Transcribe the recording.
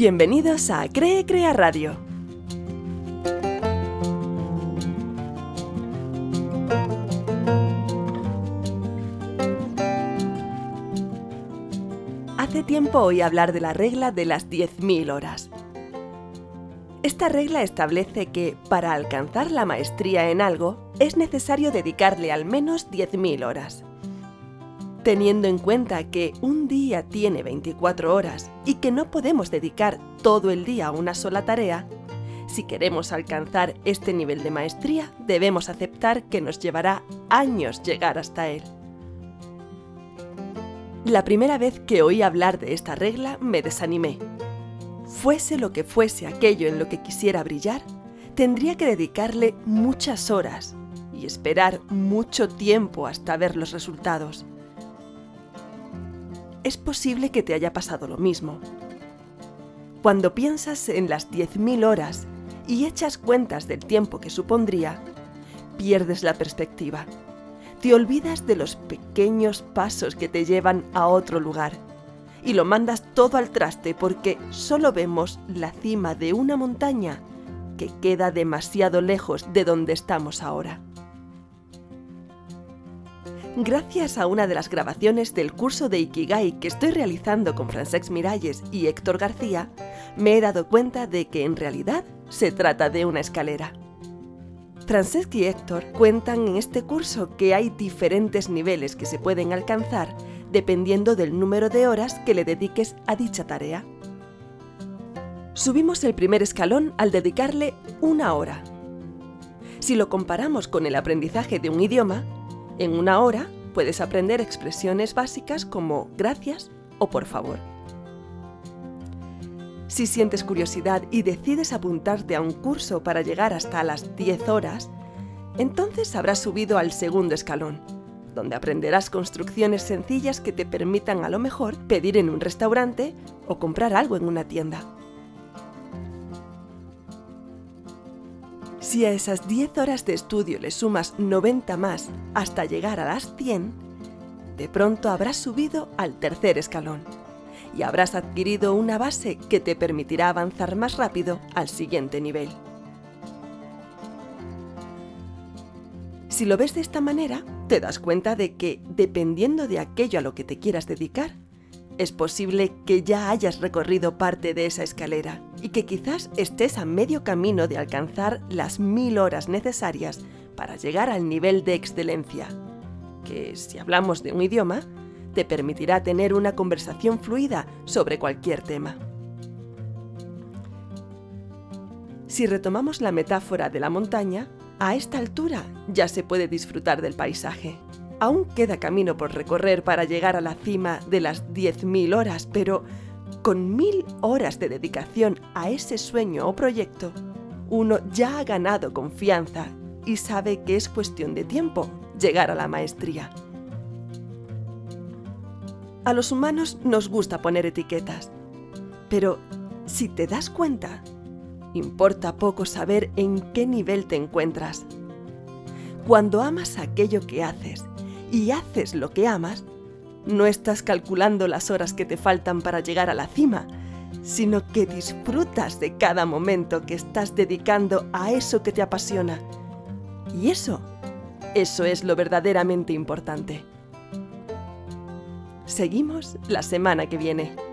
Bienvenidos a Cree Crea Radio. Hace tiempo oí hablar de la regla de las 10.000 horas. Esta regla establece que para alcanzar la maestría en algo es necesario dedicarle al menos 10.000 horas. Teniendo en cuenta que un día tiene 24 horas y que no podemos dedicar todo el día a una sola tarea, si queremos alcanzar este nivel de maestría, debemos aceptar que nos llevará años llegar hasta él. La primera vez que oí hablar de esta regla me desanimé. Fuese lo que fuese aquello en lo que quisiera brillar, tendría que dedicarle muchas horas y esperar mucho tiempo hasta ver los resultados es posible que te haya pasado lo mismo. Cuando piensas en las 10.000 horas y echas cuentas del tiempo que supondría, pierdes la perspectiva. Te olvidas de los pequeños pasos que te llevan a otro lugar y lo mandas todo al traste porque solo vemos la cima de una montaña que queda demasiado lejos de donde estamos ahora. Gracias a una de las grabaciones del curso de Ikigai que estoy realizando con Francesc Miralles y Héctor García, me he dado cuenta de que en realidad se trata de una escalera. Francesc y Héctor cuentan en este curso que hay diferentes niveles que se pueden alcanzar dependiendo del número de horas que le dediques a dicha tarea. Subimos el primer escalón al dedicarle una hora. Si lo comparamos con el aprendizaje de un idioma, en una hora puedes aprender expresiones básicas como gracias o por favor. Si sientes curiosidad y decides apuntarte a un curso para llegar hasta las 10 horas, entonces habrás subido al segundo escalón, donde aprenderás construcciones sencillas que te permitan a lo mejor pedir en un restaurante o comprar algo en una tienda. Si a esas 10 horas de estudio le sumas 90 más hasta llegar a las 100, de pronto habrás subido al tercer escalón y habrás adquirido una base que te permitirá avanzar más rápido al siguiente nivel. Si lo ves de esta manera, te das cuenta de que, dependiendo de aquello a lo que te quieras dedicar, es posible que ya hayas recorrido parte de esa escalera y que quizás estés a medio camino de alcanzar las mil horas necesarias para llegar al nivel de excelencia, que si hablamos de un idioma, te permitirá tener una conversación fluida sobre cualquier tema. Si retomamos la metáfora de la montaña, a esta altura ya se puede disfrutar del paisaje. Aún queda camino por recorrer para llegar a la cima de las 10.000 horas, pero con mil horas de dedicación a ese sueño o proyecto, uno ya ha ganado confianza y sabe que es cuestión de tiempo llegar a la maestría. A los humanos nos gusta poner etiquetas, pero si te das cuenta, importa poco saber en qué nivel te encuentras. Cuando amas aquello que haces y haces lo que amas, no estás calculando las horas que te faltan para llegar a la cima, sino que disfrutas de cada momento que estás dedicando a eso que te apasiona. Y eso, eso es lo verdaderamente importante. Seguimos la semana que viene.